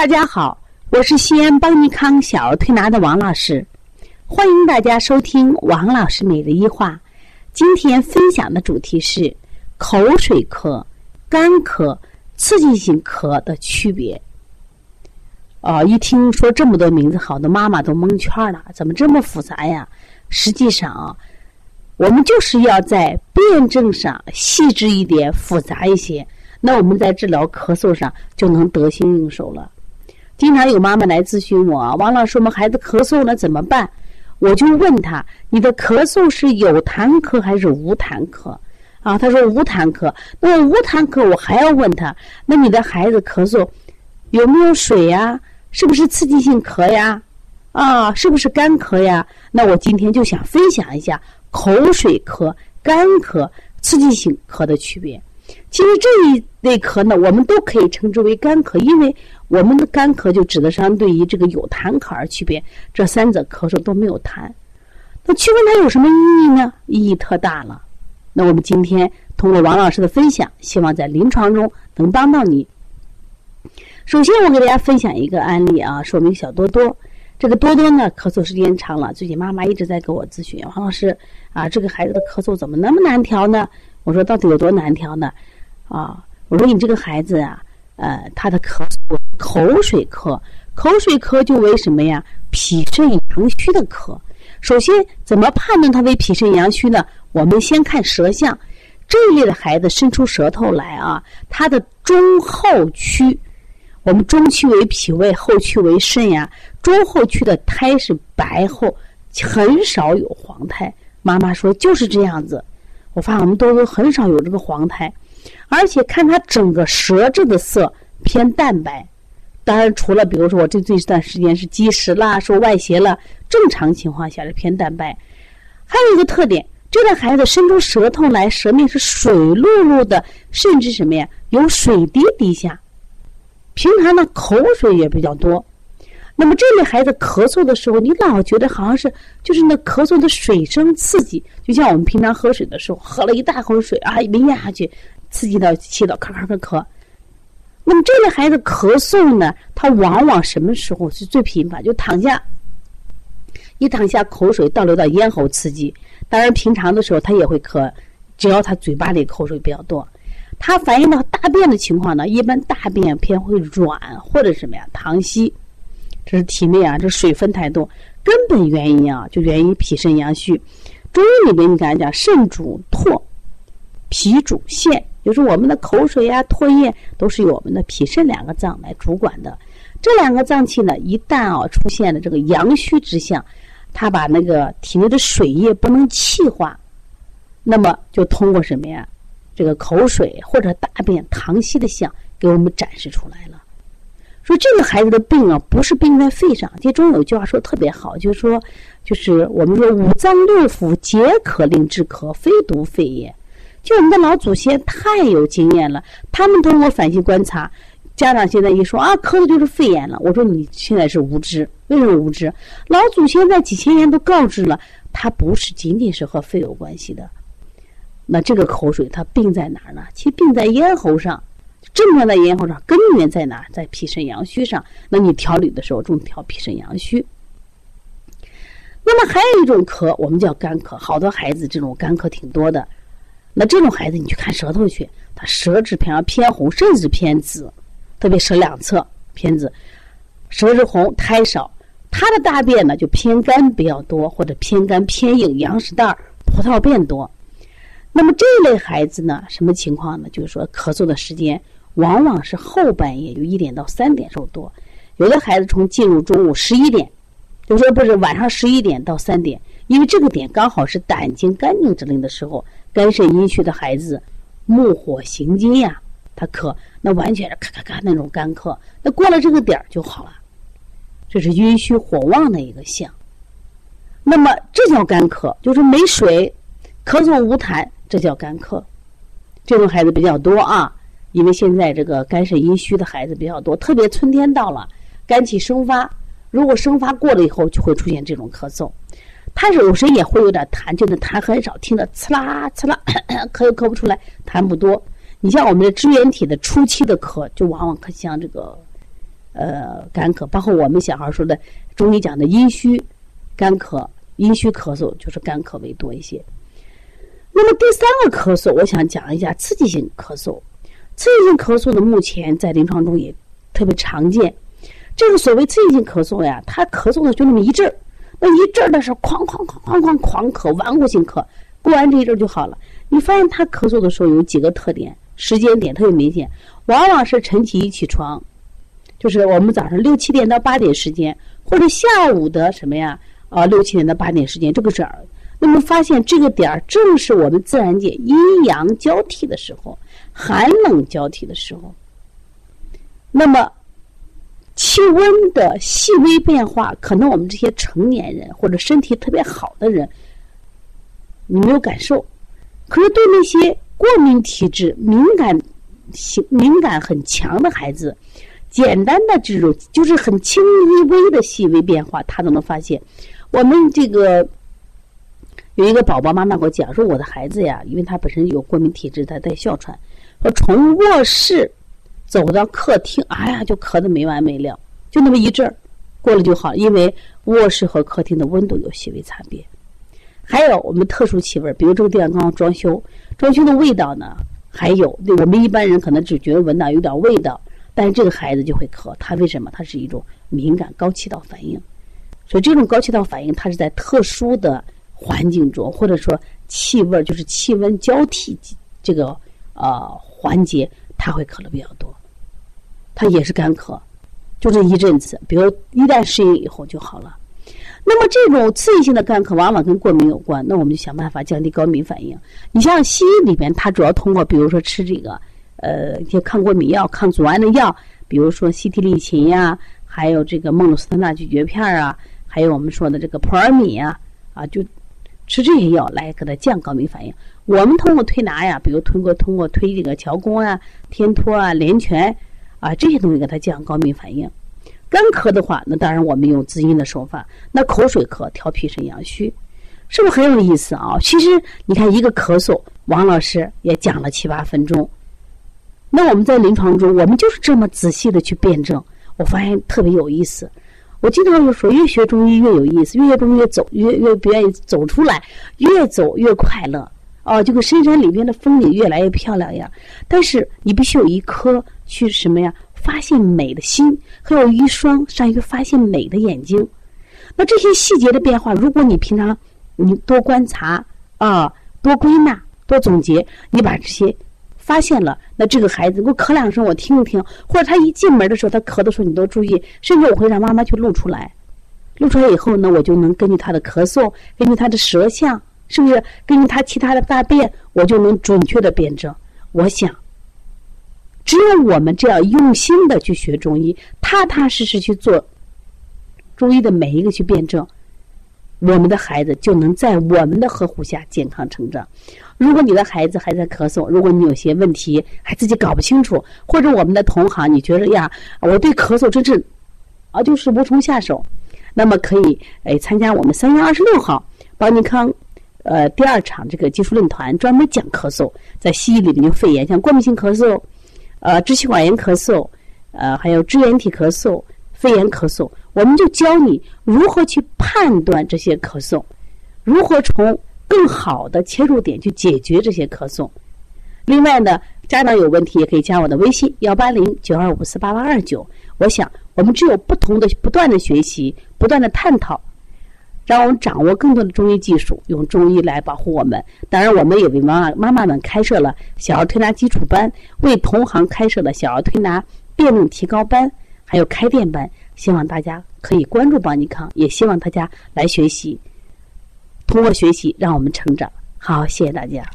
大家好，我是西安邦尼康小儿推拿的王老师，欢迎大家收听王老师每日一话。今天分享的主题是口水咳、干咳、刺激性咳的区别。哦，一听说这么多名字，好多妈妈都蒙圈了，怎么这么复杂呀？实际上啊，我们就是要在辩证上细致一点、复杂一些，那我们在治疗咳嗽上就能得心应手了。经常有妈妈来咨询我，王老师，我们孩子咳嗽了怎么办？我就问他，你的咳嗽是有痰咳还是无痰咳？啊，他说无痰咳。那么无痰咳，我还要问他，那你的孩子咳嗽有没有水呀？是不是刺激性咳呀？啊，是不是干咳呀？那我今天就想分享一下口水咳、干咳、刺激性咳的区别。其实这一类咳呢，我们都可以称之为干咳，因为我们的干咳就指的相对于这个有痰咳而区别。这三者咳嗽都没有痰，那区分它有什么意义呢？意义特大了。那我们今天通过王老师的分享，希望在临床中能帮到你。首先，我给大家分享一个案例啊，说明小多多。这个多多呢，咳嗽时间长了，最近妈妈一直在给我咨询，王老师啊，这个孩子的咳嗽怎么那么难调呢？我说到底有多难调呢？啊，我说你这个孩子啊，呃，他的咳嗽口水咳，口水咳就为什么呀？脾肾阳虚的咳。首先，怎么判断他为脾肾阳虚呢？我们先看舌象，这一类的孩子伸出舌头来啊，他的中后区。我们中区为脾胃，后区为肾呀。中后区的苔是白厚，很少有黄苔。妈妈说就是这样子。我发现我们都很少有这个黄苔，而且看它整个舌质的色偏淡白。当然，除了比如说我这这段时间是积食啦，受外邪了，正常情况下是偏淡白。还有一个特点，这个孩子伸出舌头来，舌面是水漉漉的，甚至什么呀，有水滴滴下。平常呢，口水也比较多。那么这类孩子咳嗽的时候，你老觉得好像是就是那咳嗽的水声刺激，就像我们平常喝水的时候，喝了一大口水啊，一咽下去，刺激到气道，咔咔咔咳。那么这类孩子咳嗽呢，他往往什么时候是最频繁？就躺下，一躺下，口水倒流到咽喉刺激。当然，平常的时候他也会咳，只要他嘴巴里口水比较多。它反映到大便的情况呢，一般大便偏会软或者什么呀，溏稀，这是体内啊，这水分太多。根本原因啊，就源于脾肾阳虚。中医里面你看讲，肾主唾，脾主腺，就是我们的口水呀、唾液都是由我们的脾肾两个脏来主管的。这两个脏器呢，一旦啊出现了这个阳虚之象，它把那个体内的水液不能气化，那么就通过什么呀？这个口水或者大便溏稀的象给我们展示出来了。说这个孩子的病啊，不是病在肺上。其中有句话说特别好，就是说，就是我们说五脏六腑皆可令治咳，非独肺也。就我们的老祖先太有经验了，他们通过反复观察，家长现在一说啊，咳的就是肺炎了。我说你现在是无知，为什么无知？老祖先在几千年都告知了，它不是仅仅是和肺有关系的。那这个口水它病在哪儿呢？其实病在咽喉上，症状在咽喉上，根源在哪？在脾肾阳虚上。那你调理的时候，重调脾肾阳虚。那么还有一种咳，我们叫干咳，好多孩子这种干咳挺多的。那这种孩子你去看舌头去，他舌质偏偏红，甚至偏紫，特别舌两侧偏紫，舌质红，苔少，他的大便呢就偏干比较多，或者偏干偏硬，羊屎蛋儿、葡萄便多。那么这类孩子呢，什么情况呢？就是说咳嗽的时间往往是后半夜，就一点到三点时候多。有的孩子从进入中午十一点，就说不是晚上十一点到三点，因为这个点刚好是胆经肝经之令的时候，肝肾阴虚的孩子，木火行金呀，他咳，那完全是咔咔咔那种干咳。那过了这个点儿就好了，这是阴虚火旺的一个象。那么这叫干咳，就是没水，咳嗽无痰。这叫干咳，这种孩子比较多啊，因为现在这个肝肾阴虚的孩子比较多，特别春天到了，肝气生发，如果生发过了以后，就会出现这种咳嗽。他有时也会有点痰，就那痰很少，听着刺啦刺啦，咳又咳不出来，痰不多。你像我们的支原体的初期的咳，就往往可像这个呃干咳，包括我们小孩说的中医讲的阴虚干咳、阴虚咳嗽，就是干咳为多一些。那么第三个咳嗽，我想讲一下刺激性咳嗽。刺激性咳嗽呢，目前在临床中也特别常见。这个所谓刺激性咳嗽呀，它咳嗽的就那么一阵儿，那一阵儿的是哐哐哐哐哐狂咳，顽固性咳，过完这一阵儿就好了。你发现他咳嗽的时候有几个特点，时间点特别明显，往往是晨起一起床，就是我们早上六七点到八点时间，或者下午的什么呀啊六七点到八点时间，这个是。那么发现这个点儿正是我们自然界阴阳交替的时候，寒冷交替的时候。那么气温的细微变化，可能我们这些成年人或者身体特别好的人，你没有感受。可是对那些过敏体质、敏感性敏感很强的孩子，简单的这种就是很轻微的细微变化，他都能发现。我们这个。有一个宝宝妈妈给我讲说，我的孩子呀，因为他本身有过敏体质，他带哮喘，说从卧室走到客厅，哎呀，就咳得没完没了，就那么一阵儿，过了就好。因为卧室和客厅的温度有细微差别，还有我们特殊气味，比如这个地方刚刚装修，装修的味道呢，还有我们一般人可能只觉得闻到有点味道，但是这个孩子就会咳，他为什么？他是一种敏感高气道反应，所以这种高气道反应，它是在特殊的。环境中，或者说气味就是气温交替这个呃环节，他会咳的比较多。他也是干咳，就这一阵子，比如一旦适应以后就好了。那么这种刺激性的干咳往往跟过敏有关，那我们就想办法降低高敏反应。你像西医里边，它主要通过比如说吃这个呃一些抗过敏药、抗组胺的药，比如说西替利嗪呀，还有这个孟鲁司他钠咀嚼片啊，还有我们说的这个普尔敏啊啊就。吃这些药来给他降高敏反应。我们通过推拿呀，比如通过通过推这个桥宫啊、天托啊、连泉啊这些东西给他降高敏反应。干咳的话，那当然我们用滋阴的手法。那口水咳调脾肾阳虚，是不是很有意思啊？其实你看一个咳嗽，王老师也讲了七八分钟。那我们在临床中，我们就是这么仔细的去辩证，我发现特别有意思。我经常就说，越学中医越有意思，越学中医越走越越不愿意走出来，越走越快乐。哦，这个深山里边的风景越来越漂亮一样。但是你必须有一颗去什么呀？发现美的心，还有一双善于发现美的眼睛。那这些细节的变化，如果你平常你多观察啊，多归纳，多总结，你把这些。发现了，那这个孩子给我咳两声，我听一听，或者他一进门的时候，他咳的时候，你都注意，甚至我会让妈妈去录出来，录出来以后呢，我就能根据他的咳嗽，根据他的舌象，是不是根据他其他的大便，我就能准确的辩证。我想，只有我们这样用心的去学中医，踏踏实实去做中医的每一个去辩证，我们的孩子就能在我们的呵护下健康成长。如果你的孩子还在咳嗽，如果你有些问题还自己搞不清楚，或者我们的同行你觉得呀，我对咳嗽真是啊就是无从下手，那么可以哎参加我们三月二十六号邦尼康呃第二场这个技术论坛，专门讲咳嗽，在西医里面就肺炎，像过敏性咳嗽、呃支气管炎咳嗽、呃还有支原体咳嗽、肺炎咳嗽，我们就教你如何去判断这些咳嗽，如何从。更好的切入点去解决这些咳嗽。另外呢，家长有问题也可以加我的微信幺八零九二五四八八二九。我想，我们只有不同的、不断的学习、不断的探讨，让我们掌握更多的中医技术，用中医来保护我们。当然，我们也为妈妈妈妈们开设了小儿推拿基础班，为同行开设了小儿推拿辩论提高班，还有开店班。希望大家可以关注邦尼康，也希望大家来学习。通过学习，让我们成长。好，谢谢大家。